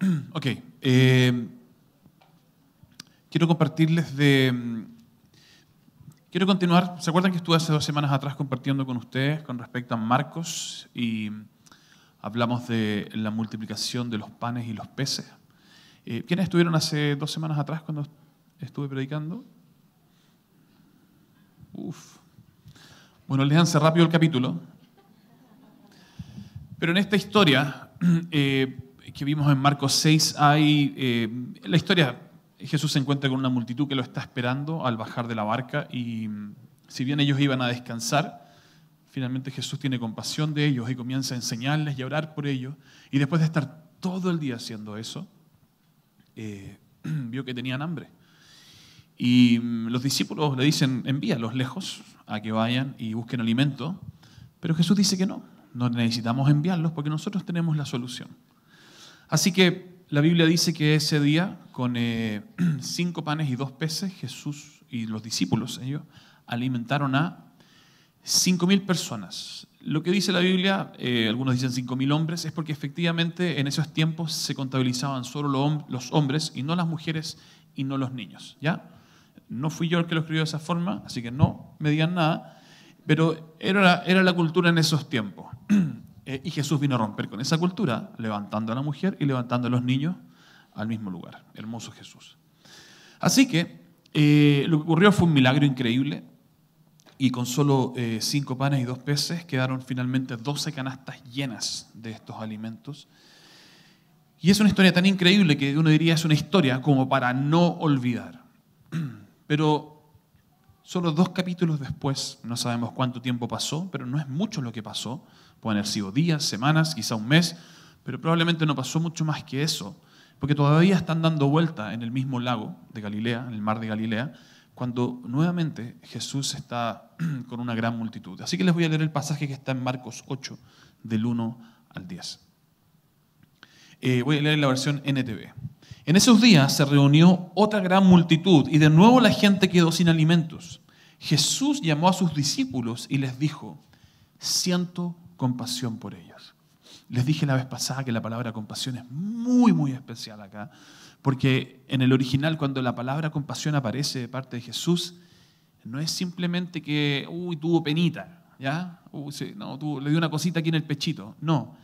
Ok. eh, quiero compartirles de... Quiero continuar. ¿Se acuerdan que estuve hace dos semanas atrás compartiendo con ustedes con respecto a Marcos y hablamos de la multiplicación de los panes y los peces? Eh, ¿Quiénes estuvieron hace dos semanas atrás cuando estuve predicando? Uf. Bueno, léanse rápido el capítulo. Pero en esta historia eh, que vimos en Marcos 6 hay eh, la historia Jesús se encuentra con una multitud que lo está esperando al bajar de la barca y mm, si bien ellos iban a descansar, finalmente Jesús tiene compasión de ellos y comienza a enseñarles y a orar por ellos. Y después de estar todo el día haciendo eso, eh, vio que tenían hambre. Y mm, los discípulos le dicen, envíalos lejos a que vayan y busquen alimento. Pero Jesús dice que no, no necesitamos enviarlos porque nosotros tenemos la solución. Así que la Biblia dice que ese día, con eh, cinco panes y dos peces, Jesús y los discípulos, ellos, alimentaron a cinco mil personas. Lo que dice la Biblia, eh, algunos dicen cinco mil hombres, es porque efectivamente en esos tiempos se contabilizaban solo los hombres y no las mujeres y no los niños. ¿ya? No fui yo el que lo escribió de esa forma, así que no me digan nada, pero era, era la cultura en esos tiempos. Eh, y Jesús vino a romper con esa cultura, levantando a la mujer y levantando a los niños al mismo lugar. Hermoso Jesús. Así que eh, lo que ocurrió fue un milagro increíble y con solo eh, cinco panes y dos peces quedaron finalmente doce canastas llenas de estos alimentos. Y es una historia tan increíble que uno diría es una historia como para no olvidar. Pero solo dos capítulos después, no sabemos cuánto tiempo pasó, pero no es mucho lo que pasó, Pueden haber sido días, semanas, quizá un mes, pero probablemente no pasó mucho más que eso, porque todavía están dando vuelta en el mismo lago de Galilea, en el mar de Galilea, cuando nuevamente Jesús está con una gran multitud. Así que les voy a leer el pasaje que está en Marcos 8, del 1 al 10. Eh, voy a leer la versión NTV. En esos días se reunió otra gran multitud y de nuevo la gente quedó sin alimentos. Jesús llamó a sus discípulos y les dijo, siento compasión por ellos. Les dije la vez pasada que la palabra compasión es muy, muy especial acá, porque en el original cuando la palabra compasión aparece de parte de Jesús, no es simplemente que, uy, tuvo penita, ¿ya? no, le dio una cosita aquí en el pechito. No.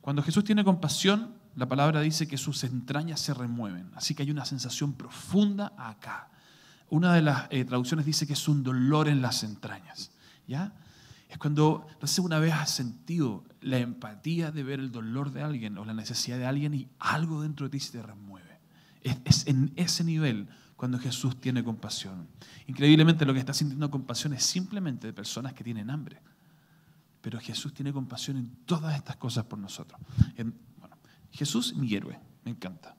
Cuando Jesús tiene compasión, la palabra dice que sus entrañas se remueven. Así que hay una sensación profunda acá. Una de las eh, traducciones dice que es un dolor en las entrañas. ¿Ya? Es cuando, no sé, una vez has sentido la empatía de ver el dolor de alguien o la necesidad de alguien y algo dentro de ti se te remueve. Es, en ese nivel cuando Jesús tiene compasión. Increíblemente lo que está sintiendo compasión es simplemente de personas que tienen hambre. Pero Jesús tiene compasión en todas estas cosas por nosotros. bueno, Jesús, mi héroe, me encanta.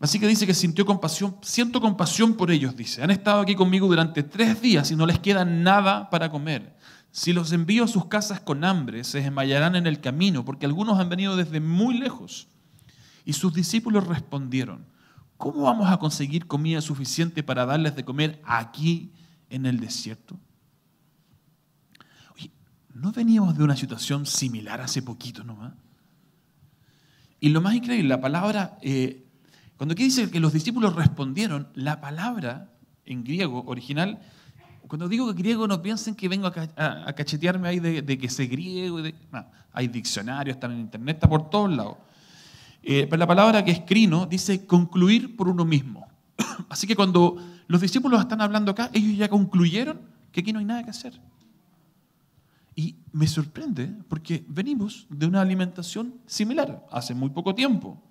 Así que dice que sintió compasión, siento compasión por ellos, dice. Han estado aquí conmigo durante tres días y no les queda nada para comer. Si los envío a sus casas con hambre, se desmayarán en el camino, porque algunos han venido desde muy lejos. Y sus discípulos respondieron, ¿cómo vamos a conseguir comida suficiente para darles de comer aquí en el desierto? Oye, ¿no veníamos de una situación similar hace poquito nomás? Y lo más increíble, la palabra, eh, cuando aquí dice que los discípulos respondieron, la palabra en griego original cuando digo griego no piensen que vengo a, cachetearme ahí de, que sé griego. hay diccionarios, están en internet, está por todos lados. Eh, pero la palabra que es crino dice concluir por uno mismo. Así que cuando los discípulos están hablando acá, ellos ya concluyeron que aquí no hay nada que hacer. Y me sorprende porque venimos de una alimentación similar hace muy poco tiempo.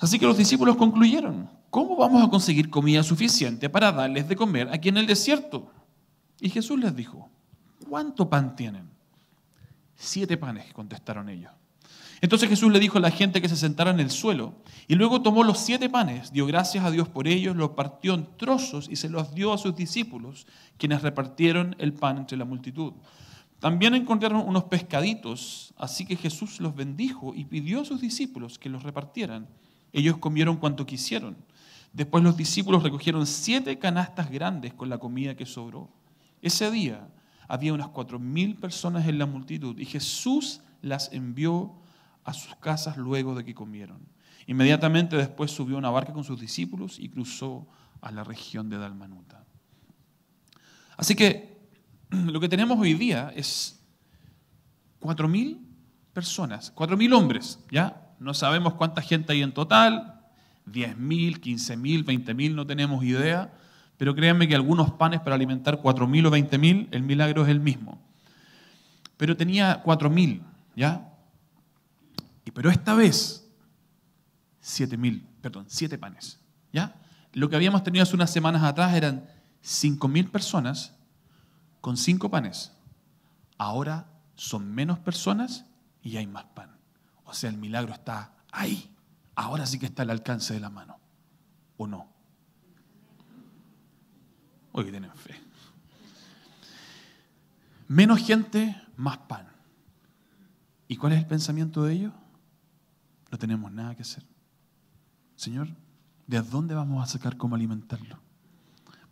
Así que los discípulos concluyeron, ¿cómo vamos a conseguir comida suficiente para darles de comer aquí en el desierto? Y Jesús les dijo, ¿cuánto pan tienen? Siete panes, contestaron ellos. Entonces Jesús le dijo a la gente que se sentara en el suelo y luego tomó los siete panes, dio gracias a Dios por ellos, los partió en trozos y se los dio a sus discípulos, quienes repartieron el pan entre la multitud. También encontraron unos pescaditos, así que Jesús los bendijo y pidió a sus discípulos que los repartieran. Ellos comieron cuanto quisieron. Después los discípulos recogieron siete canastas grandes con la comida que sobró. Ese día había unas cuatro mil personas en la multitud y Jesús las envió a sus casas luego de que comieron. Inmediatamente después subió una barca con sus discípulos y cruzó a la región de Dalmanuta. Así que lo que tenemos hoy día es 4.000 personas, 4.000 hombres, ¿ya? No sabemos cuánta gente hay en total, 10.000, 15.000, 20.000, no tenemos idea, pero créanme que algunos panes para alimentar 4.000 o 20.000, el milagro es el mismo. Pero tenía 4.000, ¿ya? Y pero esta vez, 7.000, perdón, 7 panes, ¿ya? Lo que habíamos tenido hace unas semanas atrás eran 5.000 personas con 5 panes. Ahora son menos personas y hay más pan. O sea, el milagro está ahí. Ahora sí que está al alcance de la mano. ¿O no? Hoy tienen fe. Menos gente, más pan. ¿Y cuál es el pensamiento de ellos? No tenemos nada que hacer. Señor, ¿de dónde vamos a sacar cómo alimentarlo?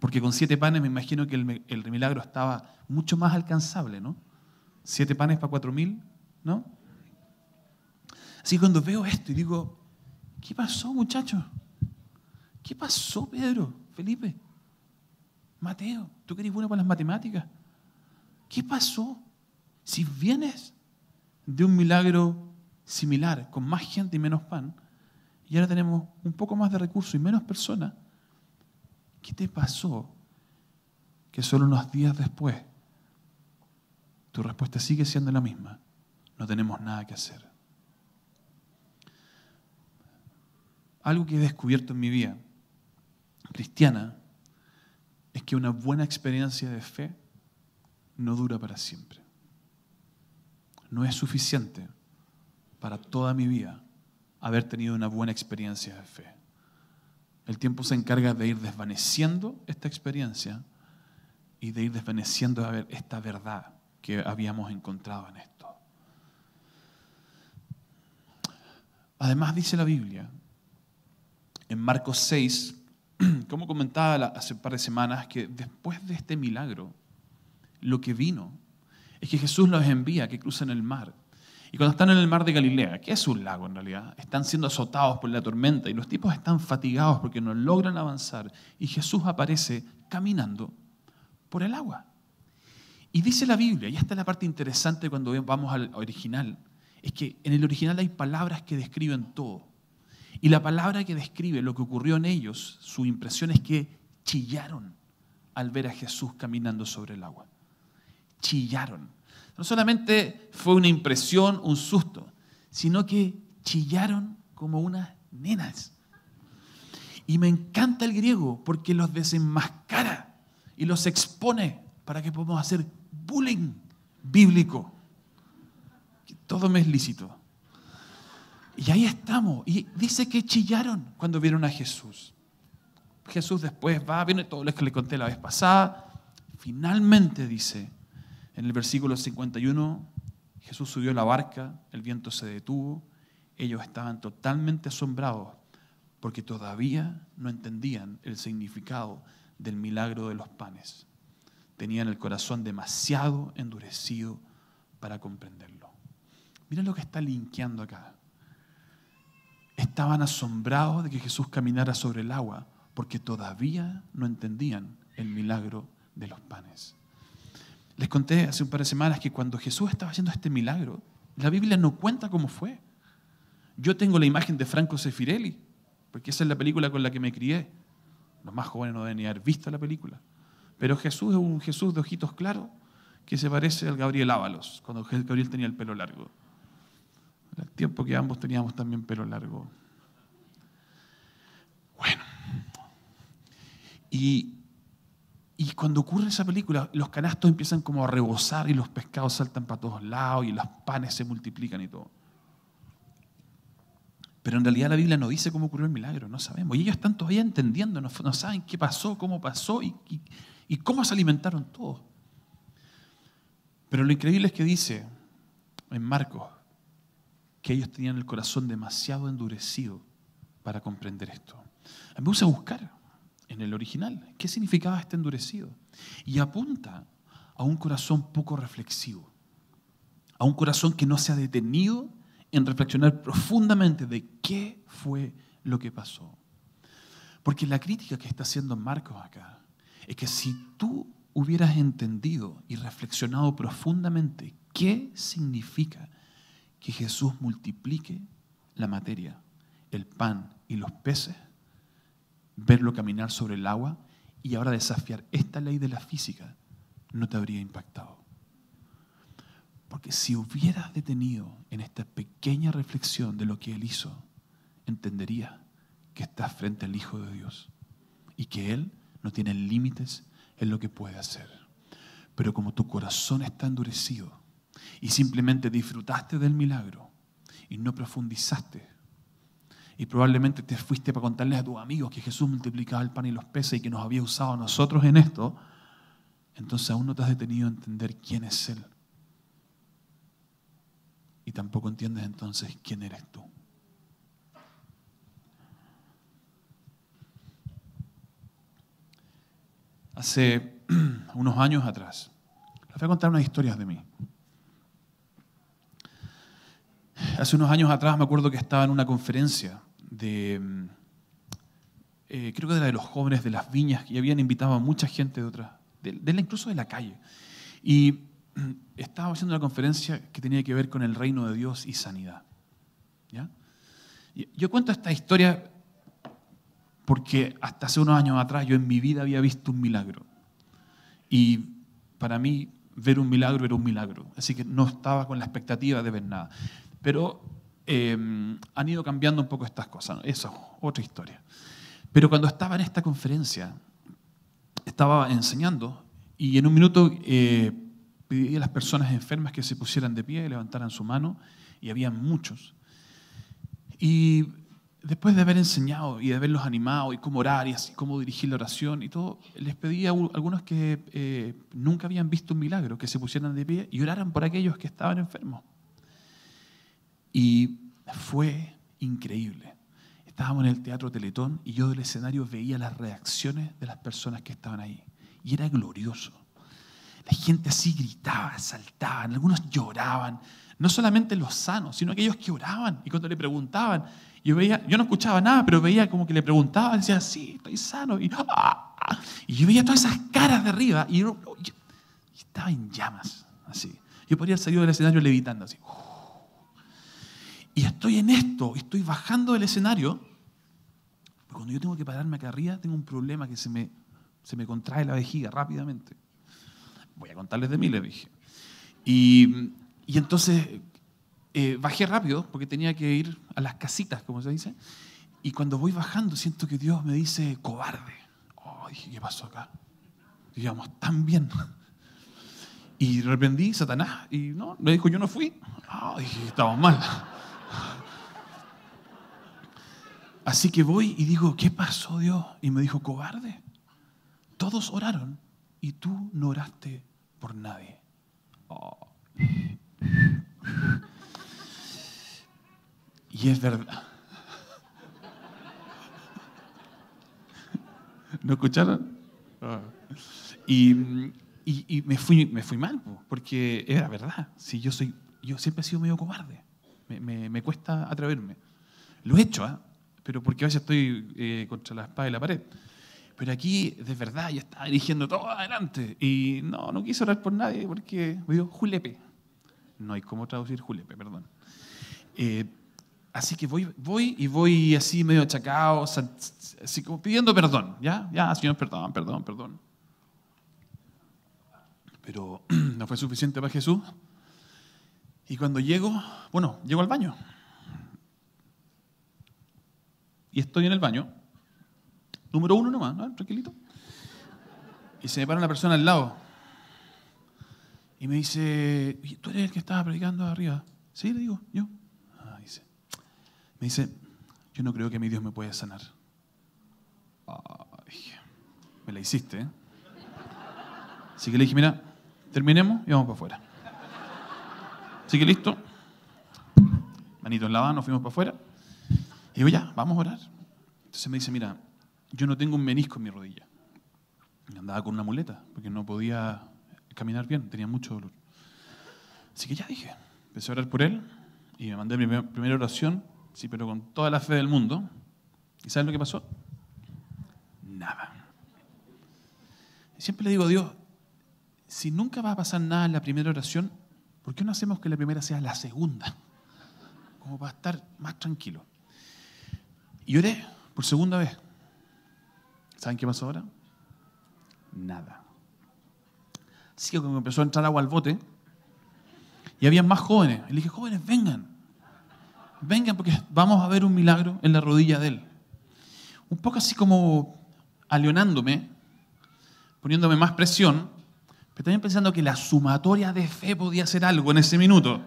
Porque con siete panes me imagino que el, el milagro estaba mucho más alcanzable, ¿no? Siete panes para cuatro mil, ¿no? Así que cuando veo esto y digo, ¿qué pasó muchachos? ¿Qué pasó Pedro, Felipe, Mateo? ¿Tú que eres bueno para las matemáticas? ¿Qué pasó? Si vienes de un milagro similar, con más gente y menos pan, y ahora tenemos un poco más de recursos y menos personas, ¿qué te pasó que solo unos días después tu respuesta sigue siendo la misma? No tenemos nada que hacer. Algo que he descubierto en mi vida cristiana es que una buena experiencia de fe no dura para siempre. No es suficiente para toda mi vida haber tenido una buena experiencia de fe. El tiempo se encarga de ir desvaneciendo esta experiencia y de ir desvaneciendo esta verdad que habíamos encontrado en esto. Además dice la Biblia en Marcos 6, como comentaba hace un par de semanas, que después de este milagro, lo que vino es que Jesús los envía que crucen el mar. Y cuando están en el mar de Galilea, que es un lago en realidad, están siendo azotados por la tormenta y los tipos están fatigados porque no logran avanzar. Y Jesús aparece caminando por el agua. Y dice la Biblia, y esta es la parte interesante cuando vamos al original, es que en el original hay palabras que describen todo. Y la palabra que describe lo que ocurrió en ellos, su impresión es que chillaron al ver a Jesús caminando sobre el agua. Chillaron. No solamente fue una impresión, un susto, sino que chillaron como unas nenas. Y me encanta el griego porque los desenmascara y los expone para que podamos hacer bullying bíblico. Todo me es lícito. Y ahí estamos. Y dice que chillaron cuando vieron a Jesús. Jesús después va, viene todo lo que le conté la vez pasada. Finalmente dice, en el versículo 51, Jesús subió a la barca, el viento se detuvo, ellos estaban totalmente asombrados porque todavía no entendían el significado del milagro de los panes. Tenían el corazón demasiado endurecido para comprenderlo. Miren lo que está linkeando acá estaban asombrados de que Jesús caminara sobre el agua porque todavía no entendían el milagro de los panes. Les conté hace un par de semanas que cuando Jesús estaba haciendo este milagro, la Biblia no cuenta cómo fue. Yo tengo la imagen de Franco Sefirelli, porque esa es la película con la que me crié. Los más jóvenes no deben ni haber visto la película. Pero Jesús es un Jesús de ojitos claros que se parece al Gabriel Ábalos, cuando Gabriel tenía el pelo largo. El tiempo que ambos teníamos también pelo largo. Bueno. Y, y cuando ocurre esa película, los canastos empiezan como a rebosar y los pescados saltan para todos lados y los panes se multiplican y todo. Pero en realidad la Biblia no dice cómo ocurrió el milagro, no sabemos. Y ellos están todavía entendiendo, no, saben qué pasó, cómo pasó y, y cómo se alimentaron todos. Pero lo increíble es que dice en Marcos que ellos tenían el corazón demasiado endurecido para comprender esto. Me puse a buscar en el original qué significaba este endurecido. Y apunta a un corazón poco reflexivo, a un corazón que no se ha detenido en reflexionar profundamente de qué fue lo que pasó. Porque la crítica que está haciendo Marcos acá es que si tú hubieras entendido y reflexionado profundamente qué significa que Jesús multiplique la materia, el pan y los peces, verlo caminar sobre el agua y ahora desafiar esta ley de la física, no te habría impactado. Porque si hubieras detenido en esta pequeña reflexión de lo que Él hizo, entenderías que estás frente al Hijo de Dios y que Él no tiene límites en lo que puede hacer. Pero como tu corazón está endurecido y simplemente disfrutaste del milagro y no profundizaste, y probablemente te fuiste para contarles a tus amigos que Jesús multiplicaba el pan y los peces y que nos había usado a nosotros en esto, entonces aún no te has detenido a entender quién es Él. Y tampoco entiendes entonces quién eres tú. Hace unos años atrás, les voy a contar unas historias de mí. Hace unos años atrás me acuerdo que estaba en una conferencia de, eh, creo que era de los jóvenes de las viñas, y habían invitado a mucha gente de otras, de, incluso de la calle. Y estaba haciendo una conferencia que tenía que ver con el reino de Dios y sanidad. Yo cuento esta historia porque hasta hace unos años atrás yo en mi vida había visto un milagro. Y para mí ver un milagro era un milagro. Así que no estaba con la expectativa de ver nada. Pero em, han ido cambiando un poco estas cosas. Eso es otra historia. Pero cuando estaba en esta conferencia, estaba enseñando y en un minuto eh, pedí a las personas enfermas que se pusieran de pie, levantaran su mano, y había muchos. Y después de haber enseñado y de haberlos animado y cómo orar y así, cómo dirigir la oración y todo, les pedí a algunos que eh, nunca habían visto un milagro que se pusieran de pie y oraran por aquellos que estaban enfermos. Y fue increíble. Estábamos en el Teatro Teletón y yo del escenario veía las reacciones de las personas que estaban ahí. Y era glorioso. La gente así gritaba, saltaban, algunos lloraban. No solamente los sanos, sino aquellos que oraban. Y cuando le preguntaban, yo, veía, yo no escuchaba nada, pero veía como que le preguntaban, decía, sí, estoy sano. Y, ah, yo veía todas esas caras de arriba y yo, estaba en llamas, así. Yo podría salido del escenario levitando, así. Y estoy en esto, estoy bajando del escenario. Pero cuando yo tengo que pararme acá arriba, tengo un problema que se me, se me contrae la vejiga rápidamente. Voy a contarles de mí, le dije. Y, y entonces eh, bajé rápido porque tenía que ir a las casitas, como se dice. Y cuando voy bajando siento que Dios me dice, cobarde. Oh, dije, ¿qué pasó acá? Digamos, tan bien. Y reprendí Satanás y no, me dijo, yo no fui. Oh, dije, estamos mal. Así que voy y digo, ¿qué pasó Dios? Y me dijo, cobarde. Todos oraron y tú no oraste por nadie. Y es verdad. ¿No escucharon? Ah. Y, me, fui, me fui mal, porque era verdad. Si yo, soy, yo siempre he sido medio cobarde. Me, cuesta atreverme. Lo he hecho, ¿ah? Pero porque a veces estoy eh, contra la espada y la pared. Pero aquí, de verdad, ya estaba dirigiendo todo adelante. Y no, no quise orar por nadie porque me dijo julepe. No hay cómo traducir julepe, perdón. Eh, Así que voy, voy y voy así medio achacado, así como pidiendo perdón. ¿Ya? Ya, Señor, perdón, perdón, perdón. Pero no fue suficiente para Jesús. Y cuando llego, bueno, llego al baño. Y estoy en el baño. Número uno nomás, ¿no? Tranquilito. Y se me para una persona al lado. Y me dice, ¿tú eres el que estaba predicando arriba? Sí, le digo, yo. Me dice, yo no creo que mi Dios me pueda sanar. me la hiciste, ¿eh? Así que le dije, mira, terminemos y vamos para afuera. Así que listo. Manito en la mano, fuimos para afuera. Y digo, ya, vamos a orar. Entonces me dice, mira, yo no tengo un menisco en mi rodilla. andaba con una muleta, porque no podía caminar bien, tenía mucho dolor. Así que ya dije, empecé a orar por él Y me mandé mi primera oración, sí, pero con toda la fe del mundo. ¿Y sabes lo que pasó? Nada. siempre le digo a Dios, si nunca va a pasar nada en la primera oración, ¿por qué no hacemos que la primera sea la segunda? Como para estar más tranquilo. Y oré por segunda vez. ¿Saben qué pasó ahora? Nada. Así que cuando empezó a entrar agua al bote, y había más jóvenes. Y le dije, jóvenes, vengan. Vengan porque vamos a ver un milagro en la rodilla de él. Un poco así como aleonándome, poniéndome más presión, pero también pensando que la sumatoria de fe podía hacer algo en ese minuto.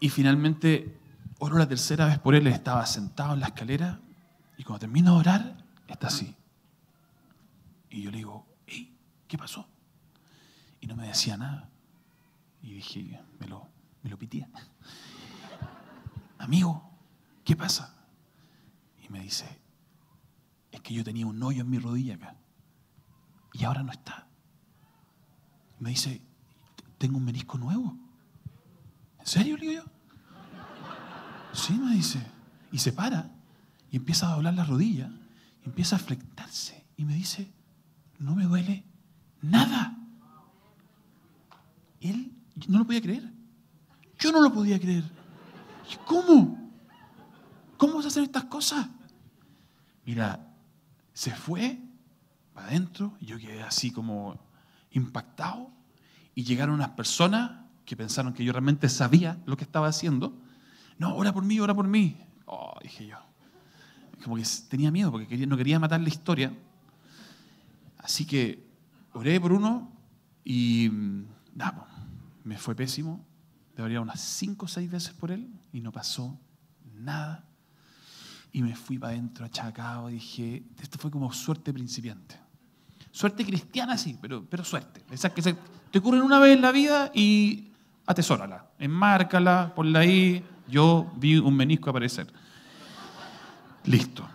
Y finalmente oro la tercera vez por él, estaba sentado en la escalera y cuando termino de orar, está así. Y yo le digo, hey, ¿qué pasó? Y no me decía nada. Y dije, me lo, me lo pitía. Amigo, ¿qué pasa? Y me dice, es que yo tenía un hoyo en mi rodilla acá. Y ahora no está. Me dice, tengo un menisco nuevo. ¿En serio? Le digo yo. Sí, me dice. Y se para y empieza a doblar la rodilla y empieza a flectarse. Y me dice, no me duele nada. Él no lo podía creer. Yo no lo podía creer. ¿Cómo? ¿Cómo vas a hacer estas cosas? Mira, se fue para adentro y yo quedé así como impactado y llegaron unas personas que pensaron que yo realmente sabía lo que estaba haciendo. No, ora por mí, ora por mí. Oh, dije yo. Como que tenía miedo porque no quería matar la historia. Así que oré por uno y mm, nada, me fue pésimo. Debería unas cinco o seis veces por él y no pasó nada. Y me fui para adentro achacado. Dije, esto fue como suerte principiante. Suerte cristiana, sí, pero, pero suerte. Esas que te ocurren una vez en la vida y atesórala, enmárcala, ponla ahí. Yo vi un menisco aparecer. Listo.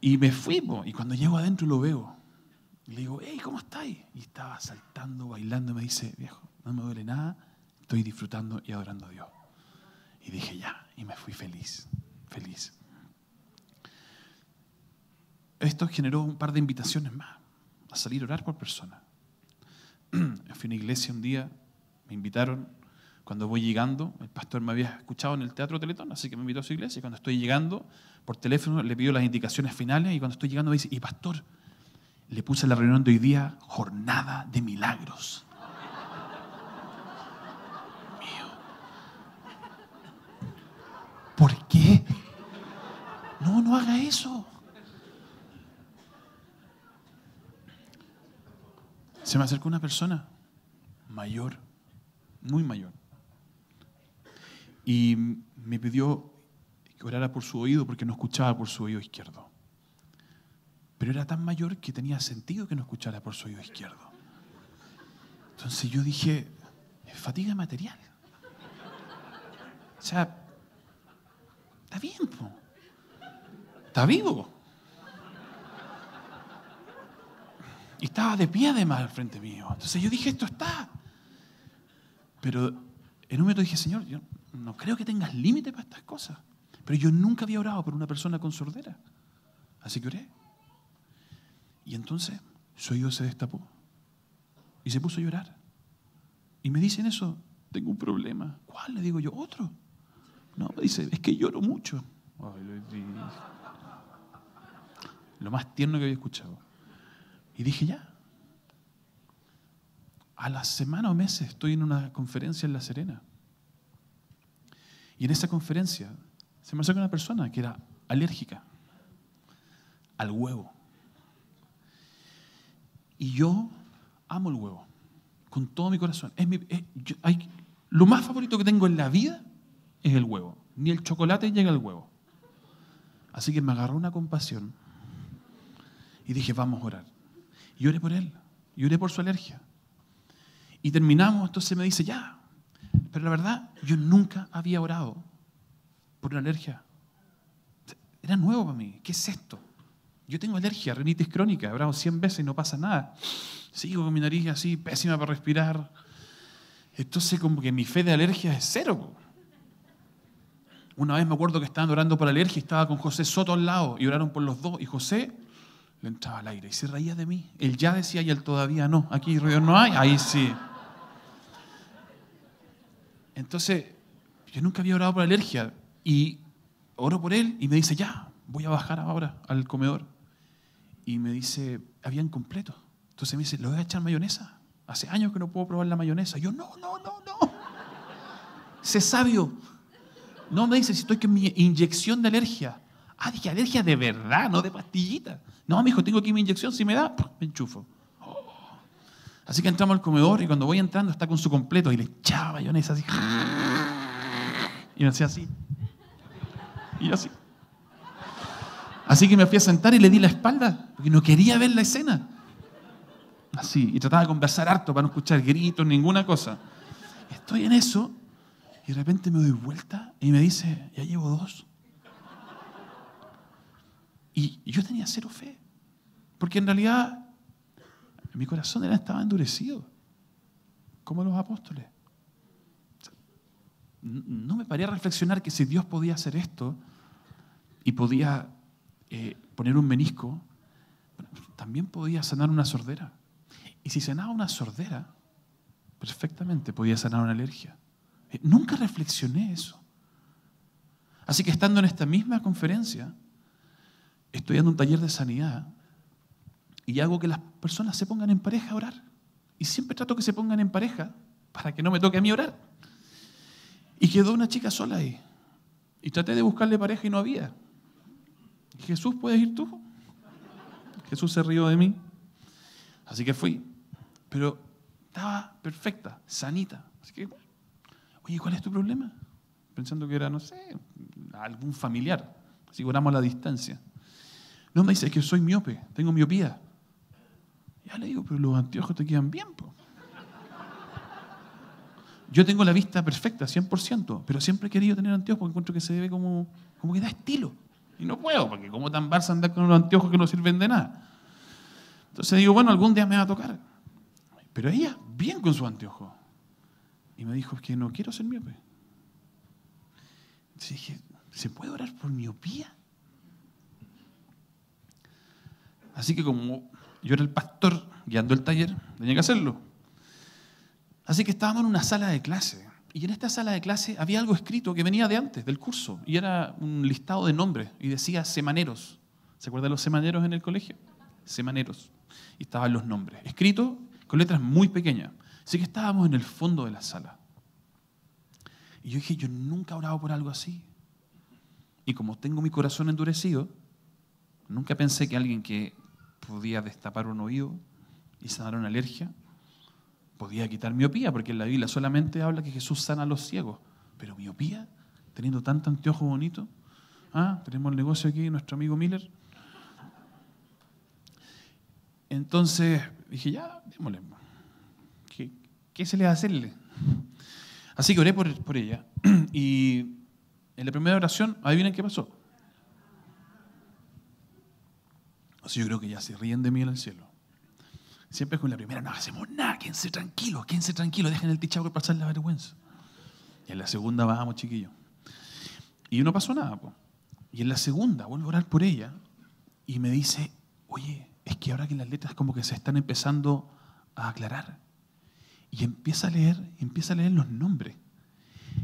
Y me fui, y cuando llego adentro lo veo. le digo, hey, ¿cómo estáis? Y estaba saltando, bailando, me dice, viejo, no me duele nada, estoy disfrutando y adorando a Dios. Y dije, ya, y me fui feliz, feliz. Esto generó un par de invitaciones más, a salir a orar por personas. Fui a una iglesia un día, me invitaron, cuando voy llegando, el pastor me había escuchado en el Teatro Teletón, así que me invitó a su iglesia, y cuando estoy llegando, por teléfono le pido las indicaciones finales, y cuando estoy llegando me dice, y pastor, le puse la reunión de hoy día jornada de milagros. ¿Por qué? No, no haga eso. Se me acercó una persona mayor, muy mayor, y me pidió que orara por su oído porque no escuchaba por su oído izquierdo. Pero era tan mayor que tenía sentido que no escuchara por su oído izquierdo. Entonces yo dije, fatiga material. O sea, Está bien, está vivo. Y estaba de pie además al frente mío. Entonces yo dije, esto está. Pero en un momento dije, Señor, yo no creo que tengas límite para estas cosas. Pero yo nunca había orado por una persona con sordera. Así que oré. Y entonces su oído se destapó. Y se puso a llorar. Y me dicen eso, tengo un problema. ¿Cuál? Le digo yo, otro. No, me dice, es que lloro mucho. lo más tierno que había escuchado. Y dije, ya. A la semana o meses estoy en una conferencia en La Serena. Y en esa conferencia se me acerca una persona que era alérgica al huevo. Y yo amo el huevo con todo mi corazón. Es hay, lo más favorito que tengo en la vida es el huevo. Ni el chocolate llega al huevo. Así que me agarró una compasión y dije, vamos a orar. Y oré por él, y oré por su alergia. Y terminamos, entonces me dice, ya. Pero la verdad, yo nunca había orado por una alergia. Era nuevo para mí. ¿Qué es esto? Yo tengo alergia, rinitis crónica, he orado 100 veces y no pasa nada. Sigo con mi nariz así, pésima para respirar. Entonces, como que mi fe de alergia es cero. Una vez me acuerdo que estaban orando por alergia y estaba con José Soto al lado y oraron por los dos y José le entraba al aire y se reía de mí. Él ya decía y él todavía no. Aquí ruido no hay, ahí sí. Entonces, yo nunca había orado por alergia y oro por él y me dice, ya, voy a bajar ahora al comedor. Y me dice, habían completo. Entonces me dice, ¿le voy a echar mayonesa? Hace años que no puedo probar la mayonesa. Yo, no, no, no, no. Sé sabio. No me dice si estoy con mi inyección de alergia. Ah, dije, alergia de verdad, no de pastillita. No, me dijo, tengo aquí mi inyección, si me da, me enchufo. Así que entramos al comedor y cuando voy entrando está con su completo y le echaba mayonesa así. Y me hacía así. Y yo así. Así que me fui a sentar y le di la espalda, porque no quería ver la escena. Así, y trataba de conversar harto para no escuchar gritos, ninguna cosa. Estoy en eso y de repente me doy vuelta y me dice, ya llevo dos. Y yo tenía cero fe, porque en realidad mi corazón era, estaba endurecido, como los apóstoles. No me paré a reflexionar que si Dios podía hacer esto y podía eh, poner un menisco, también podía sanar una sordera. Y si sanaba una sordera, perfectamente podía sanar una alergia. Eh, nunca reflexioné eso. Así que estando en esta misma conferencia, estoy dando un taller de sanidad y hago que las personas se pongan en pareja a orar. Y siempre trato que se pongan en pareja para que no me toque a mí orar. Y quedó una chica sola ahí. Y traté de buscarle pareja y no había. Jesús, ¿puedes ir tú? Jesús se rió de mí. Así que fui. Pero estaba perfecta, sanita. Así que, oye, ¿cuál es tu problema? Pensando que era, no sé, algún familiar. Así que oramos a la distancia. No me dice, es que soy miope, tengo miopía. Ya le digo, pero los anteojos te quedan bien. Po. Yo tengo la vista perfecta, 100%, pero siempre he querido tener anteojos porque encuentro que se ve como, como que da estilo. Y no puedo, porque como tan barça andar con unos anteojos que no sirven de nada. Entonces digo, bueno, algún día me va a tocar. Pero ella, bien con su anteojo. Y me dijo, es que no quiero ser miope. Entonces dije, ¿se puede orar por miopía? Así que como yo era el pastor guiando el taller, tenía que hacerlo. Así que estábamos en una sala de clase. Y en esta sala de clase había algo escrito que venía de antes, del curso. Y era un listado de nombres. Y decía semaneros. ¿Se acuerdan de los semaneros en el colegio? Semaneros. Y estaban los nombres. Escritos con letras muy pequeñas. Así que estábamos en el fondo de la sala. Y yo dije, yo nunca he orado por algo así. Y como tengo mi corazón endurecido, nunca pensé que alguien que podía destapar un oído y sanar una alergia, podía quitar miopía, porque en la Biblia solamente habla que Jesús sana a los ciegos. Pero miopía, teniendo tanto anteojo bonito, ¿ah? tenemos el negocio aquí, nuestro amigo Miller. Entonces dije, ya, démosle. ¿Qué, qué se le va a hacerle? Así que oré por, ella. Y en la primera oración, adivinen qué pasó. Yo creo que ya se ríen de mí en el cielo. Siempre con la primera no hacemos nada, quédense tranquilos, quédense tranquilos, dejen el por pasar la vergüenza. Y en la segunda bajamos, chiquillos. Y no pasó nada. Y en la segunda vuelvo a orar por ella y me dice, oye, es que ahora que las letras como que se están empezando a aclarar. Y empieza a leer, empieza a leer los nombres.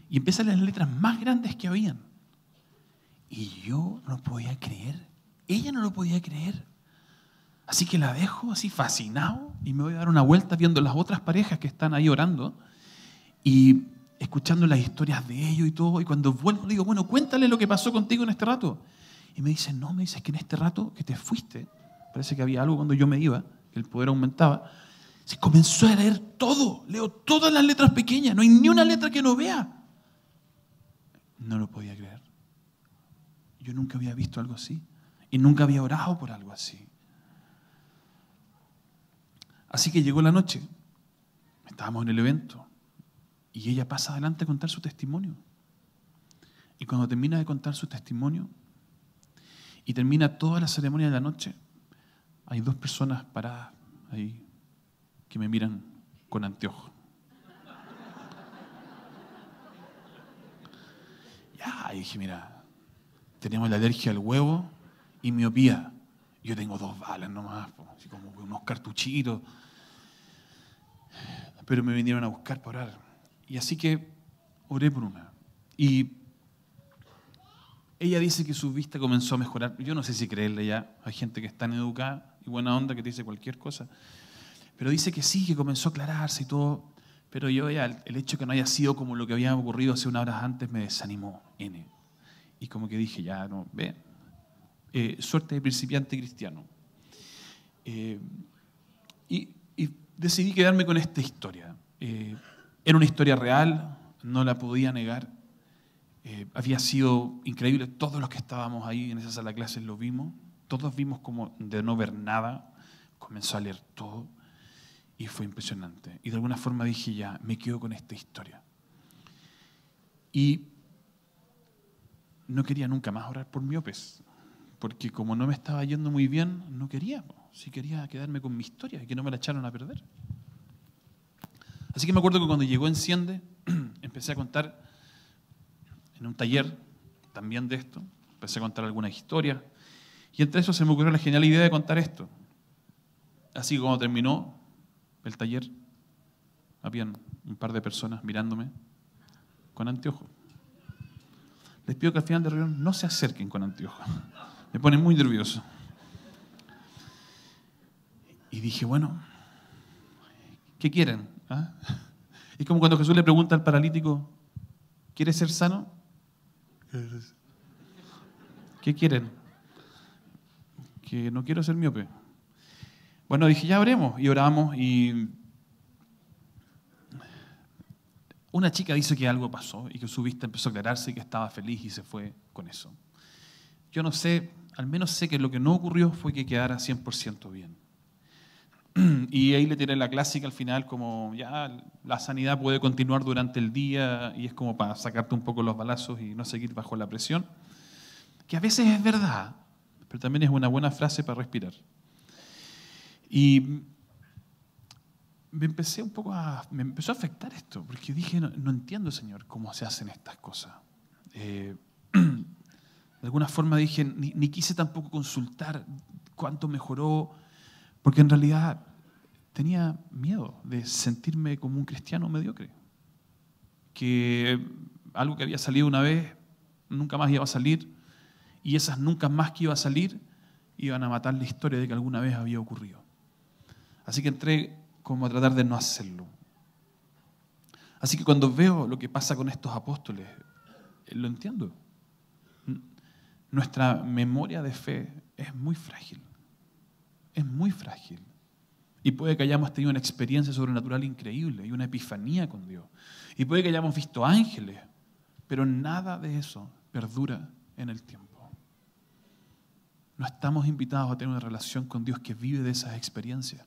Y empieza a leer las letras más grandes que habían. Y yo no podía creer. Ella no lo podía creer. Así que la dejo así fascinado y me voy a dar una vuelta viendo las otras parejas que están ahí orando y escuchando las historias de ellos y todo. Y cuando vuelvo le digo, bueno, cuéntale lo que pasó contigo en este rato. Y me dice, no, me dice que en este rato que te fuiste, parece que había algo cuando yo me iba, que el poder aumentaba, se comenzó a leer todo, leo todas las letras pequeñas, no hay ni una letra que no vea. No lo podía creer. Yo nunca había visto algo así y nunca había orado por algo así. Así que llegó la noche, estábamos en el evento, y ella pasa adelante a contar su testimonio. Y cuando termina de contar su testimonio y termina toda la ceremonia de la noche, hay dos personas paradas ahí que me miran con anteojos. Y Ya, dije, mira, tenemos la alergia al huevo y miopía. Yo tengo dos balas nomás, así como unos cartuchitos. Pero me vinieron a buscar para orar. Y así que oré por una. Y ella dice que su vista comenzó a mejorar. Yo no sé si creerle ya. Hay gente que es tan educada y buena onda que te dice cualquier cosa. Pero dice que sí, que comenzó a aclararse y todo. Pero yo ya, el hecho de que no haya sido como lo que había ocurrido hace unas horas antes me desanimó. N. Y como que dije, ya, no, ve, eh, suerte de principiante cristiano. Eh, y, decidí quedarme con esta historia. Eh, era una historia real, no la podía negar. había sido increíble, todos los que estábamos ahí en esa sala de clases lo vimos, todos vimos como de no ver nada, comenzó a leer todo y fue impresionante. Y de alguna forma dije, ya, me quedo con esta historia. Y no quería nunca más orar por miopes, porque como no me estaba yendo muy bien, no quería, si quería quedarme con mi historia y que no me la echaron a perder. Así que me acuerdo que cuando llegó Enciende, empecé a contar en un taller también de esto, empecé a contar algunas historias, y entre eso se me ocurrió la genial idea de contar esto. Así como terminó el taller, habían un par de personas mirándome con anteojos. Les pido que al final de reunión no se acerquen con anteojos. Me pone muy nervioso. Y dije, bueno, ¿qué quieren? ¿Ah? Es como cuando Jesús le pregunta al paralítico, ¿quieres ser sano? ¿Qué quieren? Que no quiero ser miope. Bueno, dije, ya oremos. Y oramos y una chica dice que algo pasó y que su vista empezó a aclararse y que estaba feliz y se fue con eso. Yo no sé, al menos sé que lo que no ocurrió fue que quedara 100% bien. Y ahí le tiré la clásica al final como, ya, la sanidad puede continuar durante el día y es como para sacarte un poco los balazos y no seguir bajo la presión. Que a veces es verdad, pero también es una buena frase para respirar. Y me empecé un poco a, me empezó a afectar esto, porque dije, no, entiendo, Señor, cómo se hacen estas cosas. Eh, de alguna forma dije, ni, ni, quise tampoco consultar cuánto mejoró, porque en realidad tenía miedo de sentirme como un cristiano mediocre, que algo que había salido una vez nunca más iba a salir, y esas nunca más que iba a salir iban a matar la historia de que alguna vez había ocurrido. Así que entré como a tratar de no hacerlo. Así que cuando veo lo que pasa con estos apóstoles, eh, lo entiendo. Nuestra memoria de fe es muy frágil. Es muy frágil. Y puede que hayamos tenido una experiencia sobrenatural increíble y una epifanía con Dios. Y puede que hayamos visto ángeles, pero nada de eso perdura en el tiempo. No estamos invitados a tener una relación con Dios que vive de esas experiencias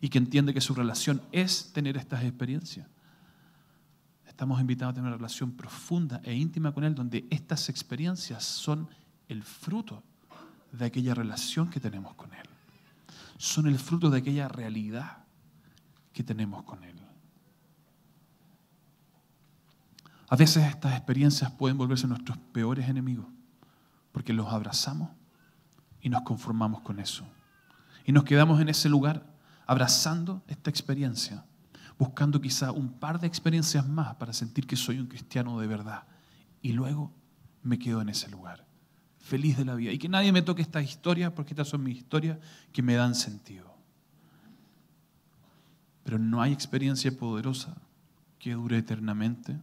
y que entiende que su relación es tener estas experiencias. Estamos invitados a tener una relación profunda e íntima con Él, donde estas experiencias son el fruto de aquella relación que tenemos con Él. Son el fruto de aquella realidad que tenemos con Él. A veces estas experiencias pueden volverse nuestros peores enemigos, porque los abrazamos y nos conformamos con eso. Y nos quedamos en ese lugar abrazando esta experiencia, buscando quizá un par de experiencias más para sentir que soy un cristiano de verdad. Y luego me quedo en ese lugar, feliz de la vida. Y que nadie me toque estas historias, porque estas son mis historias que me dan sentido. Pero no hay experiencia poderosa que dure eternamente,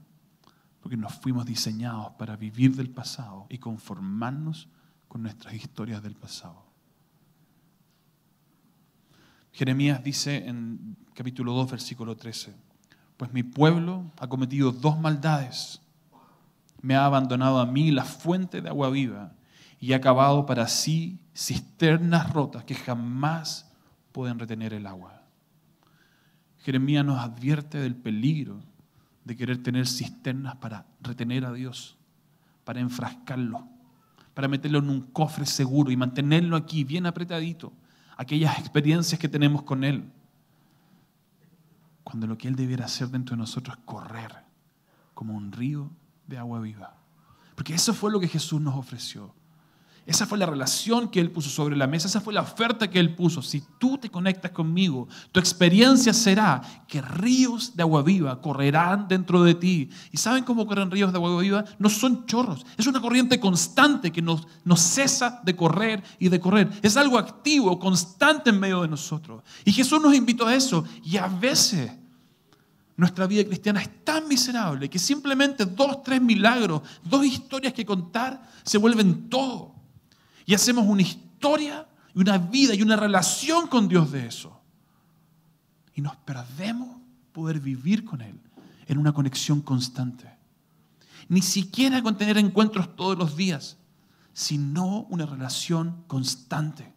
porque nos fuimos diseñados para vivir del pasado y conformarnos con nuestras historias del pasado. Jeremías dice en capítulo 2, versículo 13, pues mi pueblo ha cometido dos maldades. Me ha abandonado a mí la fuente de agua viva y ha cavado para sí cisternas rotas que jamás pueden retener el agua. Jeremías nos advierte del peligro de querer tener cisternas para retener a Dios, para enfrascarlo, para meterlo en un cofre seguro y mantenerlo aquí bien apretadito aquellas experiencias que tenemos con Él. Cuando lo que Él debiera hacer dentro de nosotros es correr como un río de agua viva. Porque eso fue lo que Jesús nos ofreció. Esa fue la relación que Él puso sobre la mesa, esa fue la oferta que Él puso. Si tú te conectas conmigo, tu experiencia será que ríos de agua viva correrán dentro de ti. ¿Y saben cómo corren ríos de agua viva? No son chorros, es una corriente constante que nos, cesa de correr y de correr. Es algo activo, constante en medio de nosotros. Y Jesús nos invitó a eso. Y a veces nuestra vida cristiana es tan miserable que simplemente dos, tres milagros, dos historias que contar se vuelven todo. Y hacemos una historia y una vida y una relación con Dios de eso. Y nos perdemos poder vivir con Él en una conexión constante. Ni siquiera con tener encuentros todos los días, sino una relación constante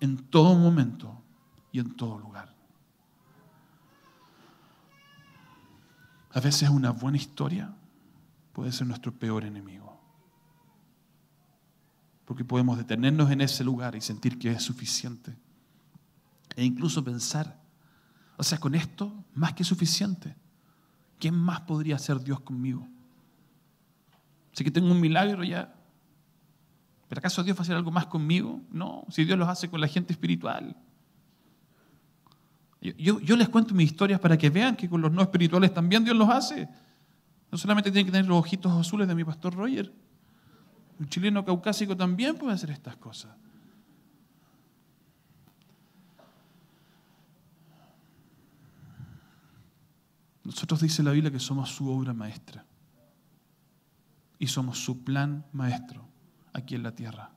en todo momento y en todo lugar. A veces una buena historia puede ser nuestro peor enemigo porque podemos detenernos en ese lugar y sentir que es suficiente. E incluso pensar, o sea, con esto más que suficiente. ¿Quién más podría hacer Dios conmigo? Si que tengo un milagro ya. ¿Pero acaso Dios va a hacer algo más conmigo? No, si Dios lo hace con la gente espiritual. Yo, les cuento mis historias para que vean que con los no espirituales también Dios los hace. No solamente tienen que tener los ojitos azules de mi pastor Roger. Un chileno caucásico también puede hacer estas cosas. Nosotros dice la Biblia que somos su obra maestra y somos su plan maestro aquí en la tierra.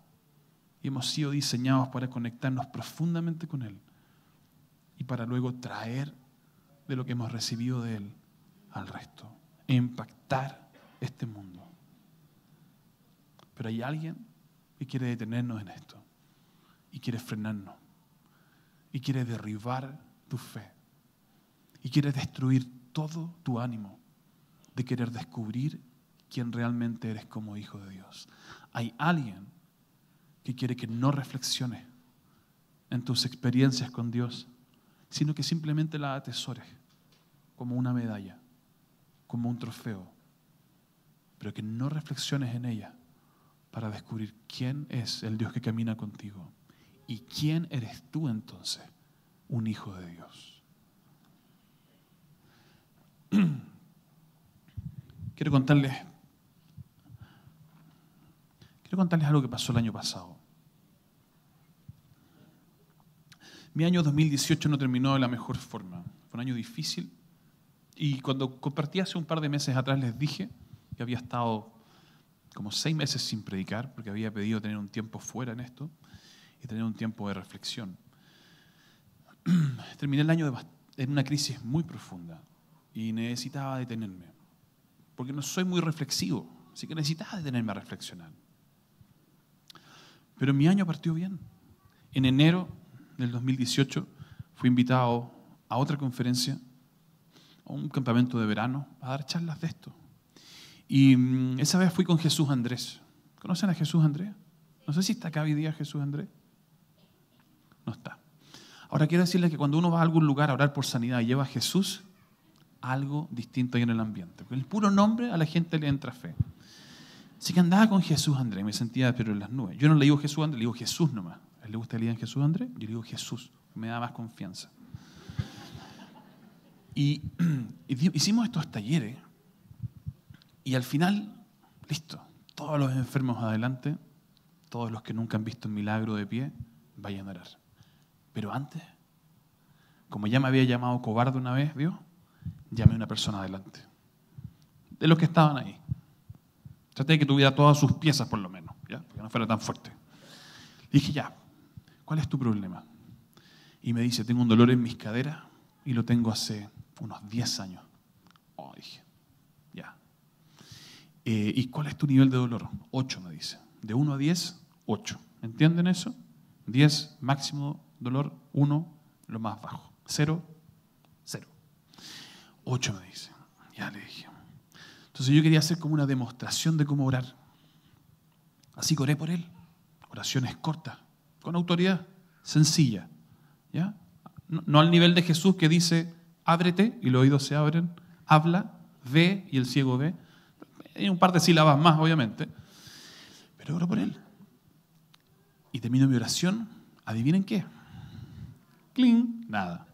Y hemos sido diseñados para conectarnos profundamente con Él y para luego traer de lo que hemos recibido de Él al resto e impactar este mundo. Pero hay alguien que quiere detenernos en esto y quiere frenarnos y quiere derribar tu fe y quiere destruir todo tu ánimo de querer descubrir quién realmente eres como hijo de Dios. Hay alguien que quiere que no reflexiones en tus experiencias con Dios, sino que simplemente la atesores como una medalla, como un trofeo, pero que no reflexiones en ella para descubrir quién es el Dios que camina contigo y quién eres tú entonces, un hijo de Dios. Quiero contarles Quiero contarles algo que pasó el año pasado. Mi año 2018 no terminó de la mejor forma. Fue un año difícil. Y cuando compartí hace un par de meses atrás les dije que había estado como seis meses sin predicar, porque había pedido tener un tiempo fuera en esto y tener un tiempo de reflexión. Terminé el año en una crisis muy profunda y necesitaba detenerme, porque no soy muy reflexivo, así que necesitaba detenerme a reflexionar. Pero mi año partió bien. En enero del 2018 fui invitado a otra conferencia, a un campamento de verano, a dar charlas de esto. Y mm, esa vez fui con Jesús Andrés. ¿Conocen a Jesús Andrés? No sé si está acá hoy día Jesús Andrés. No está. Ahora quiero decirles que cuando uno va a algún lugar a orar por sanidad y lleva a Jesús, algo distinto hay en el ambiente. Porque el puro nombre a la gente le entra fe. Así que andaba con Jesús Andrés, me sentía pero en las nubes. Yo no le digo Jesús Andrés, le digo Jesús nomás. ¿A él le gusta le digan Jesús Andrés? Yo le digo Jesús, me da más confianza. Y, y hicimos estos talleres y al final, listo, todos los enfermos adelante, todos los que nunca han visto un milagro de pie, vayan a orar. Pero antes, como ya me había llamado cobarde una vez, Dios, llamé a una persona adelante. De los que estaban ahí. Traté de que tuviera todas sus piezas por lo menos, ¿ya? porque no fuera tan fuerte. dije, ya, ¿cuál es tu problema? Y me dice, tengo un dolor en mis caderas y lo tengo hace unos 10 años. Oh, dije, eh, ¿Y cuál es tu nivel de dolor? 8 me dice. De 1 a 10, 8. ¿Entienden eso? 10 máximo dolor, 1 lo más bajo. 0, 0. 8 me dice. Ya le dije. Entonces yo quería hacer como una demostración de cómo orar. Así que oré por él. Oraciones cortas, con autoridad, sencilla. ¿Ya? No, no al nivel de Jesús que dice, ábrete y los oídos se abren, habla, ve y el ciego ve Hay un par de sílabas más, obviamente. Pero oro por él. Y termino mi oración. ¿Adivinen qué? Cling, nada.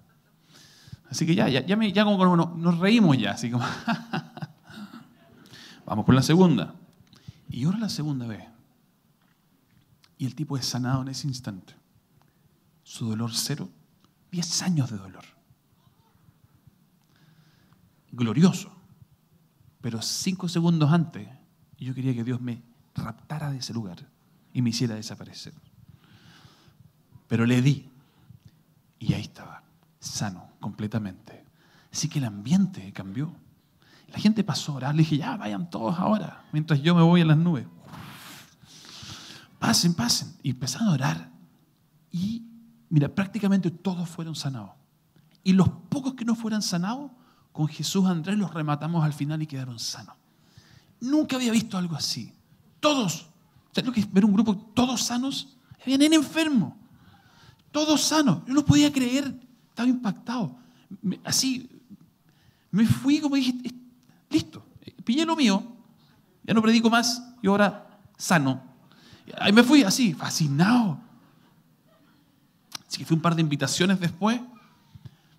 Así que ya, ya, ya, me, ya como nos reímos ya, así como. Vamos por la segunda. Y oro la segunda vez. Y el tipo es sanado en ese instante. Su dolor cero. Diez años de dolor. Glorioso. Pero cinco segundos antes, yo quería que Dios me raptara de ese lugar y me hiciera desaparecer. Pero le di. Y ahí estaba, sano completamente. Así que el ambiente cambió. La gente pasó a orar. Le dije, ya, vayan todos ahora, mientras yo me voy a las nubes. Pasen, pasen. Y empezaron a orar. Y, mira, prácticamente todos fueron sanados. Y los pocos que no fueran sanados, con Jesús Andrés los rematamos al final y quedaron sanos. Nunca había visto algo así. Todos. ¿Sabes lo que ver un grupo todos sanos? Habían enfermos. Todos sanos. Yo no podía creer. Estaba impactado. Así, me fui como dije, listo. Pillé lo mío. Ya no predico más. Y ahora sano. Ahí me fui así, fascinado. Así que fui un par de invitaciones después.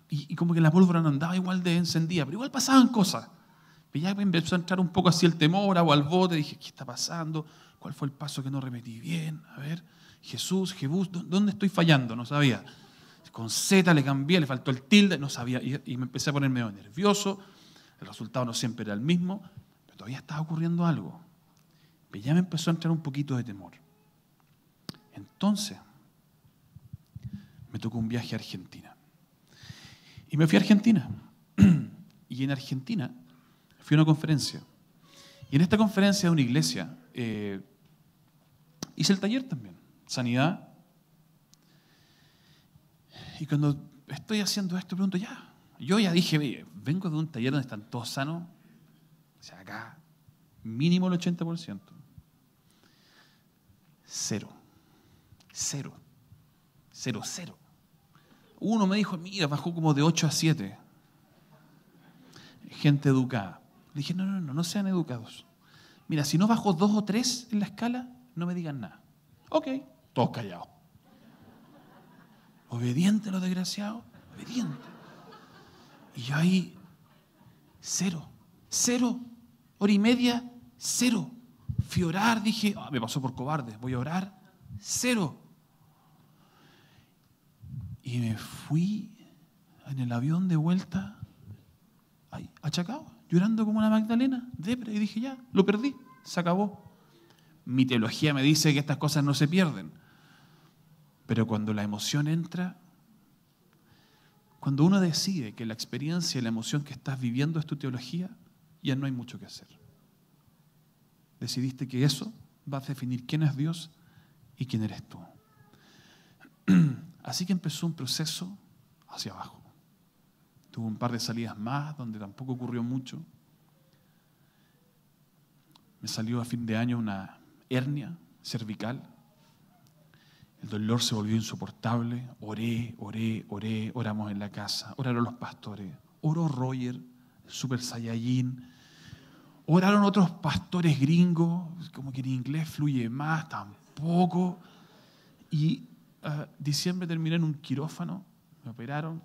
Y, como que la pólvora no andaba igual de encendida, pero igual pasaban cosas. Y ya empezó a entrar un poco así el temor, o al bote, dije, ¿qué está pasando? ¿Cuál fue el paso que no repetí bien? A ver, Jesús, Jebús, ¿dónde estoy fallando? No sabía. Con Z le cambié, le faltó el tilde, no sabía. Y, me empecé a ponerme nervioso. El resultado no siempre era el mismo, pero todavía estaba ocurriendo algo. Y ya me empezó a entrar un poquito de temor. Entonces, me tocó un viaje a Argentina. Y me fui a Argentina. y en Argentina fui a una conferencia. Y en esta conferencia de una iglesia eh, hice el taller también, sanidad. Y cuando estoy haciendo esto, pregunto, ya, yo ya dije, vengo de un taller donde están todos sanos, o sea, acá, mínimo el 80%. Cero. Cero. Cero, cero. Uno me dijo, mira, bajó como de 8 a 7. Gente educada. Dije, no, no, no, no sean educados. Mira, si no bajo dos o tres en la escala, no me digan nada. Ok, todos callados. Obediente los desgraciados, obediente. Y yo ahí, cero, cero, hora y media, cero. Fui a orar, dije, ah, me pasó por cobarde, voy a orar, cero. Y me fui en el avión de vuelta, ahí, achacado llorando como una Magdalena, depre, y dije, ya, lo perdí, se acabó. Mi teología me dice que estas cosas no se pierden. Pero cuando la emoción entra, cuando uno decide que la experiencia y la emoción que estás viviendo es tu teología, ya no hay mucho que hacer. Decidiste que eso va a definir quién es Dios y quién eres tú. Así que empezó un proceso hacia abajo. Tuvo un par de salidas más donde tampoco ocurrió mucho. Me salió a fin de año una hernia cervical. El dolor se volvió insoportable. Oré, oré, oré. Oramos en la casa. Oraron los pastores. Oró Roger, Super Saiyajin. Oraron otros pastores gringos, como que en inglés fluye más, tampoco. Y uh, diciembre terminé en un quirófano, me operaron,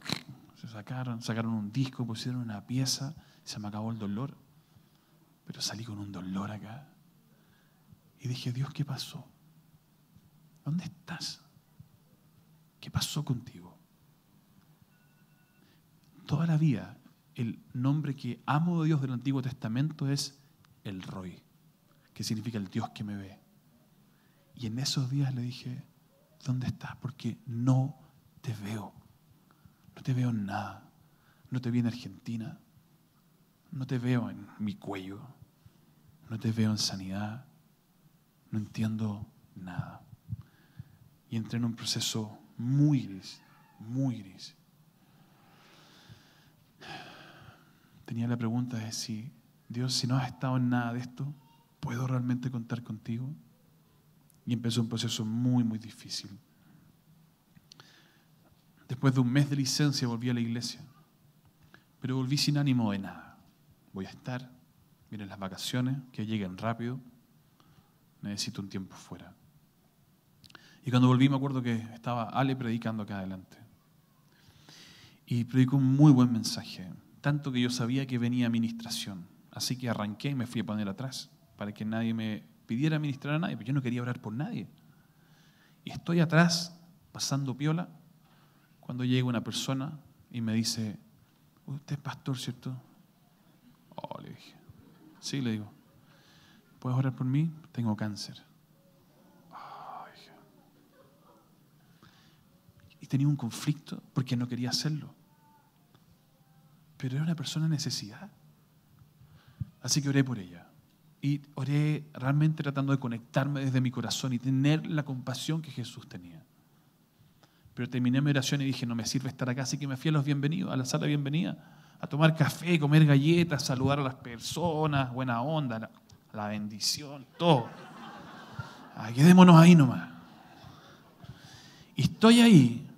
se sacaron, sacaron un disco, pusieron una pieza, se me acabó el dolor. Pero salí con un dolor acá. Y dije, Dios, ¿qué pasó? ¿Dónde estás? ¿Qué pasó contigo? Toda la vida, el nombre que amo de Dios del Antiguo Testamento es el Roy, que significa el Dios que me ve. Y en esos días le dije, ¿dónde estás? Porque no te veo. No te veo en nada. No te veo en Argentina. No te veo en mi cuello. No te veo en sanidad. No entiendo nada. Y entré en un proceso muy gris, muy gris. Tenía la pregunta de si, Dios, si no has estado en nada de esto, ¿puedo realmente contar contigo? Y empezó un proceso muy, muy difícil. Después de un mes de licencia volví a la iglesia, pero volví sin ánimo de nada. Voy a estar, vienen las vacaciones, que lleguen rápido, necesito un tiempo fuera. Y cuando volví me acuerdo que estaba Ale predicando acá adelante. Y predicó un muy buen mensaje, tanto que yo sabía que venía administración. Así que arranqué y me fui a poner atrás, para que nadie me pidiera ministrar a nadie, porque yo no quería orar por nadie. Y estoy atrás, pasando piola, cuando llega una persona y me dice, usted es pastor, ¿cierto? Oh, le dije, sí, le digo, ¿puedes orar por mí? Tengo cáncer. y tenía un conflicto porque no quería hacerlo. Pero era una persona en necesidad. Así que oré por ella. Y oré realmente tratando de conectarme desde mi corazón y tener la compasión que Jesús tenía. Pero terminé mi oración y dije, no me sirve estar acá, así que me fui a los bienvenidos, a la sala de bienvenida, a tomar café, comer galletas, saludar a las personas, buena onda, la, bendición, todo. Ay, quedémonos ahí nomás. Y estoy ahí,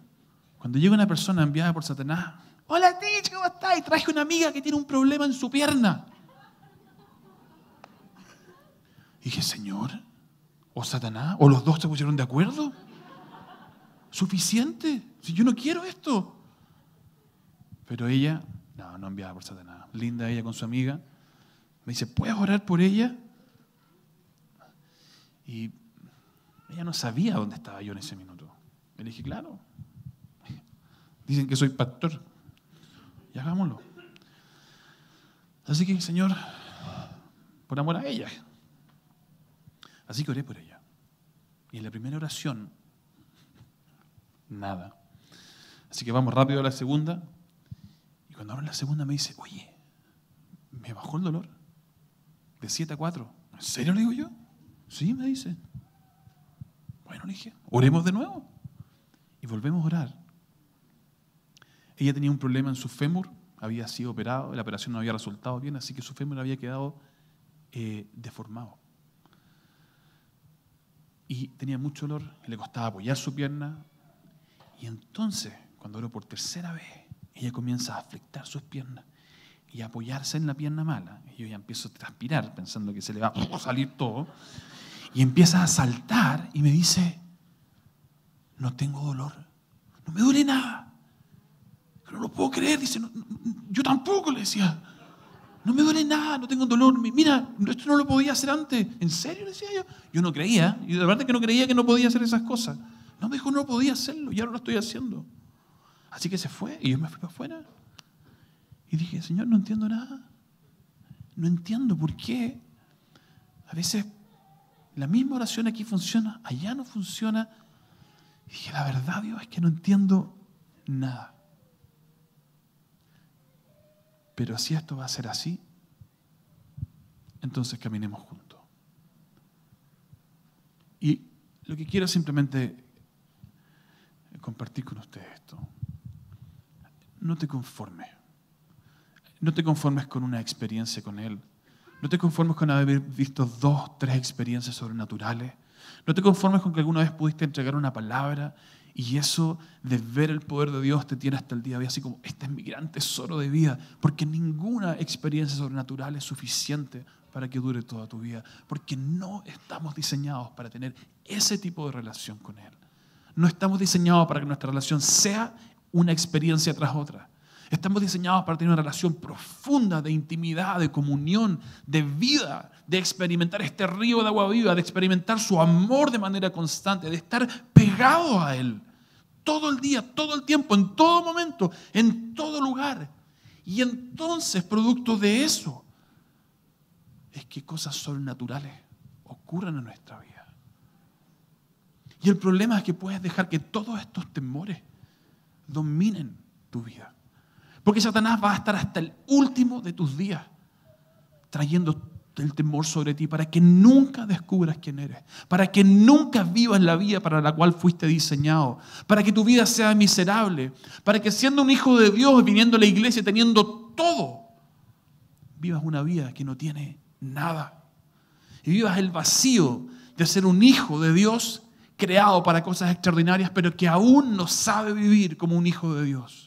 cuando llega una persona enviada por Satanás, hola Tich, ¿cómo estás? Y traje una amiga que tiene un problema en su pierna. Y dije, Señor, o Satanás, o los dos se pusieron de acuerdo. Suficiente. Si yo no quiero esto. Pero ella, no, no enviada por Satanás. Linda ella con su amiga. Me dice, ¿puedes orar por ella? Y ella no sabía dónde estaba yo en ese minuto. Le dije, claro. Dicen que soy pastor. Y hagámoslo. Así que, Señor, por amor a ella, Así que oré por ella. Y en la primera oración, nada. Así que vamos rápido a la segunda. Y cuando abro la segunda me dice, oye, me bajó el dolor. De 7 a 4. ¿En serio le digo yo? Sí, me dice. Bueno, le dije, oremos de nuevo. Y volvemos a orar. Ella tenía un problema en su fémur, había sido operado, la operación no había resultado bien, así que su fémur había quedado eh, deformado y tenía mucho dolor, le costaba apoyar su pierna. Y entonces, cuando oró por tercera vez, ella comienza a afectar sus piernas y a apoyarse en la pierna mala. Y yo ya empiezo a transpirar pensando que se le va a salir todo. Y empieza a saltar y me dice, no tengo dolor, no me duele nada. No lo puedo creer, dice, yo tampoco le decía. No me duele nada, no tengo dolor. Mira, esto no lo podía hacer antes. ¿En serio? Decía yo. Yo no creía. Y de verdad que no creía que no podía hacer esas cosas. No me dijo, no podía hacerlo y ahora lo estoy haciendo. Así que se fue y yo me fui para afuera. Y dije, Señor, no entiendo nada. No entiendo por qué. A veces la misma oración aquí funciona, allá no funciona. Y dije, la verdad, Dios, es que no entiendo nada. Pero si esto va a ser así, entonces caminemos juntos. Y lo que quiero simplemente compartir con ustedes esto. No te conformes. No te conformes con una experiencia con Él. No te conformes con haber visto dos, tres experiencias sobrenaturales. No te conformes con que alguna vez pudiste entregar una palabra y eso de ver el poder de Dios te tiene hasta el día de hoy, así como este es mi gran tesoro de vida, porque ninguna experiencia sobrenatural es suficiente para que dure toda tu vida, porque no estamos diseñados para tener ese tipo de relación con Él. No estamos diseñados para que nuestra relación sea una experiencia tras otra. Estamos diseñados para tener una relación profunda de intimidad, de comunión, de vida, de experimentar este río de agua viva, de experimentar su amor de manera constante, de estar pegado a Él todo el día, todo el tiempo, en todo momento, en todo lugar. Y entonces, producto de eso, es que cosas sobrenaturales ocurran en nuestra vida. Y el problema es que puedes dejar que todos estos temores dominen tu vida. Porque Satanás va a estar hasta el último de tus días trayendo el temor sobre ti para que nunca descubras quién eres, para que nunca vivas la vida para la cual fuiste diseñado, para que tu vida sea miserable, para que siendo un hijo de Dios, viniendo a la iglesia, teniendo todo, vivas una vida que no tiene nada. Y vivas el vacío de ser un hijo de Dios creado para cosas extraordinarias, pero que aún no sabe vivir como un hijo de Dios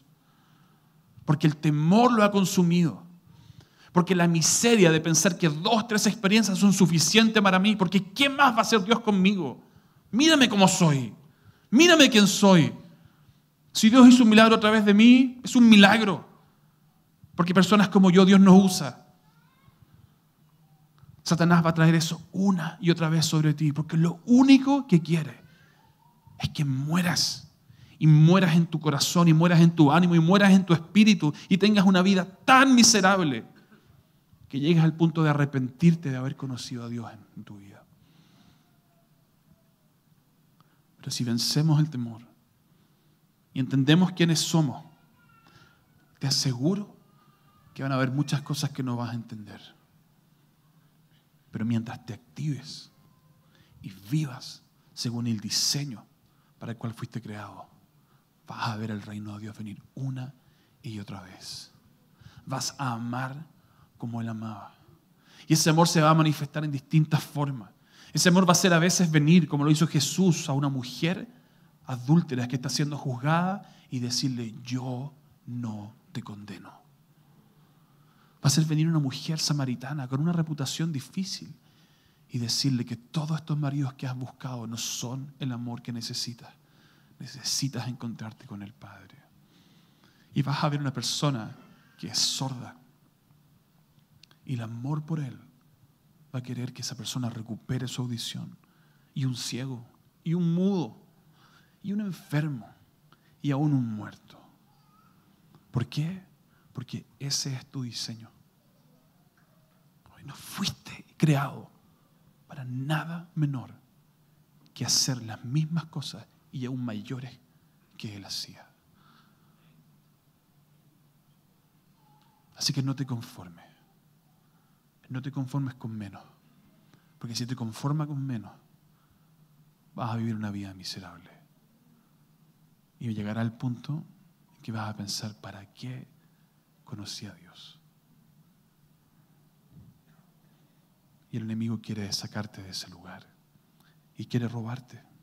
porque el temor lo ha consumido. Porque la miseria de pensar que dos, tres experiencias son suficientes para mí, porque ¿qué más va a hacer Dios conmigo? Mírame cómo soy, mírame quién soy. Si Dios hizo un milagro a través de mí, es un milagro. Porque personas como yo Dios no usa. Satanás va a traer eso una y otra vez sobre ti, porque lo único que quiere es que mueras y mueras en tu corazón y mueras en tu ánimo y mueras en tu espíritu y tengas una vida tan miserable que llegues al punto de arrepentirte de haber conocido a Dios en tu vida. Pero si vencemos el temor y entendemos quiénes somos, te aseguro que van a haber muchas cosas que no vas a entender. Pero mientras te actives y vivas según el diseño para el cual fuiste creado, vas a ver el reino de Dios venir una y otra vez. Vas a amar como Él amaba. Y ese amor se va a manifestar en distintas formas. Ese amor va a ser a veces venir, como lo hizo Jesús, a una mujer adúltera que está siendo juzgada y decirle, yo no te condeno. Va a ser venir una mujer samaritana con una reputación difícil y decirle que todos estos maridos que has buscado no son el amor que necesitas. Necesitas encontrarte con el Padre. Y vas a ver una persona que es sorda. Y el amor por Él va a querer que esa persona recupere su audición. Y un ciego, y un mudo, y un enfermo, y aún un muerto. ¿Por qué? Porque ese es tu diseño. No fuiste creado para nada menor que hacer las mismas cosas y aún mayores que Él hacía. Así que no te conformes. No te conformes con menos. Porque si te conformas con menos, vas a vivir una vida miserable. Y llegará el punto en que vas a pensar, ¿para qué conocí a Dios? Y el enemigo quiere sacarte de ese lugar. Y quiere robarte.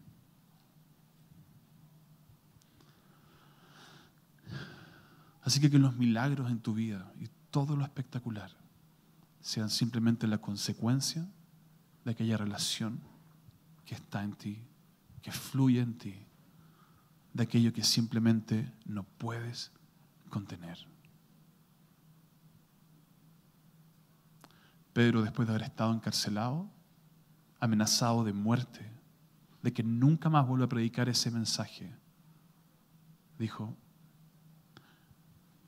Así que que los milagros en tu vida y todo lo espectacular sean simplemente la consecuencia de aquella relación que está en ti, que fluye en ti, de aquello que simplemente no puedes contener. Pedro, después de haber estado encarcelado, amenazado de muerte, de que nunca más vuelva a predicar ese mensaje, dijo,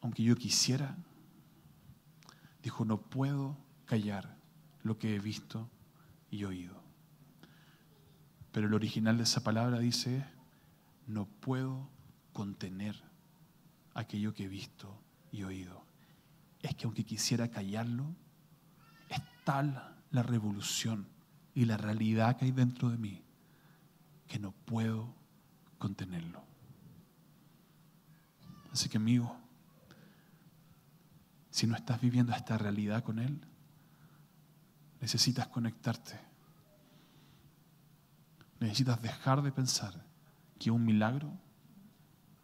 aunque yo quisiera, dijo, no puedo callar lo que he visto y oído. Pero el original de esa palabra dice, no puedo contener aquello que he visto y oído. Es que aunque quisiera callarlo, es tal la revolución y la realidad que hay dentro de mí que no puedo contenerlo. Así que amigo, si no estás viviendo esta realidad con Él, necesitas conectarte. Necesitas dejar de pensar que un milagro,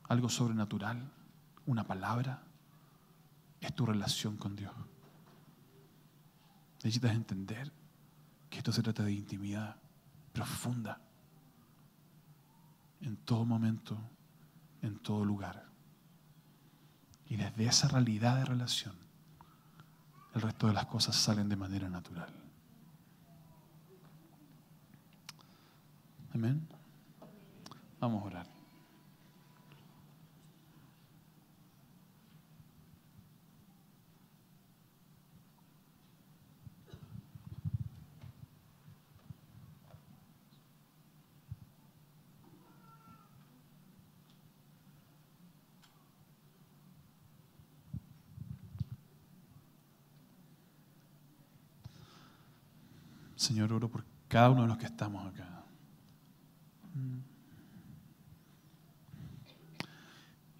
algo sobrenatural, una palabra, es tu relación con Dios. Necesitas entender que esto se trata de intimidad profunda en todo momento, en todo lugar. Y desde esa realidad de relación, el resto de las cosas salen de manera natural. Amén. Vamos a orar. Señor, oro por cada uno de los que estamos acá.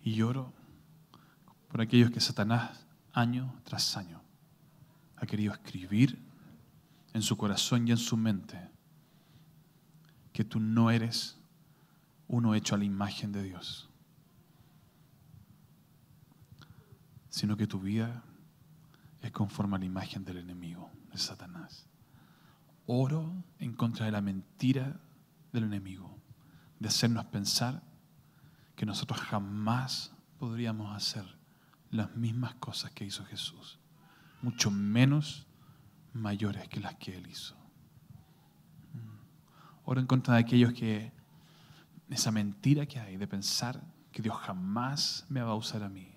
Y lloro por aquellos que Satanás año tras año ha querido escribir en su corazón y en su mente que tú no eres uno hecho a la imagen de Dios, sino que tu vida es conforme a la imagen del enemigo, de Satanás. Oro en contra de la mentira del enemigo, de hacernos pensar que nosotros jamás podríamos hacer las mismas cosas que hizo Jesús, mucho menos mayores que las que Él hizo. Oro en contra de aquellos que, esa mentira que hay de pensar que Dios jamás me va a usar a mí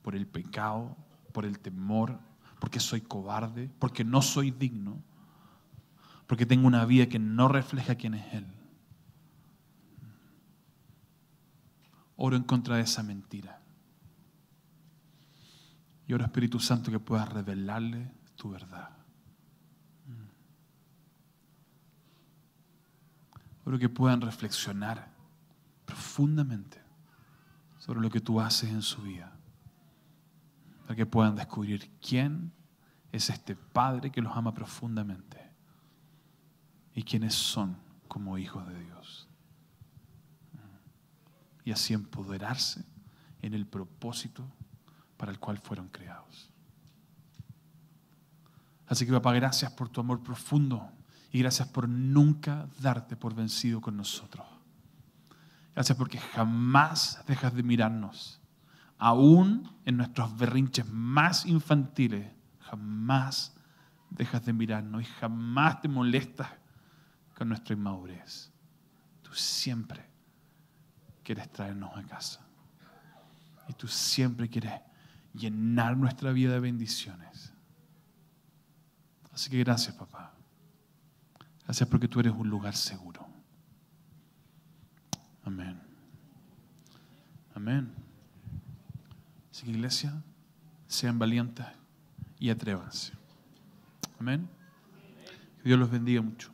por el pecado, por el temor, porque soy cobarde, porque no soy digno, porque tengo una vida que no refleja quién es Él. Oro en contra de esa mentira. Y oro Espíritu Santo que puedas revelarle tu verdad. Oro que puedan reflexionar profundamente sobre lo que tú haces en su vida. Para que puedan descubrir quién es este Padre que los ama profundamente y quiénes son como hijos de Dios. Y así empoderarse en el propósito para el cual fueron creados. Así que papá, gracias por tu amor profundo y gracias por nunca darte por vencido con nosotros. Gracias porque jamás dejas de mirarnos. Aún en nuestros berrinches más infantiles, jamás dejas de mirarnos y jamás te molestas con nuestra inmadurez. Tú siempre quieres traernos a casa. Y tú siempre quieres llenar nuestra vida de bendiciones. Así que gracias, papá. Gracias porque tú eres un lugar seguro. Amén. Amén. Así que iglesia, sean valientes y atrévanse. Amén. Que Dios los bendiga mucho.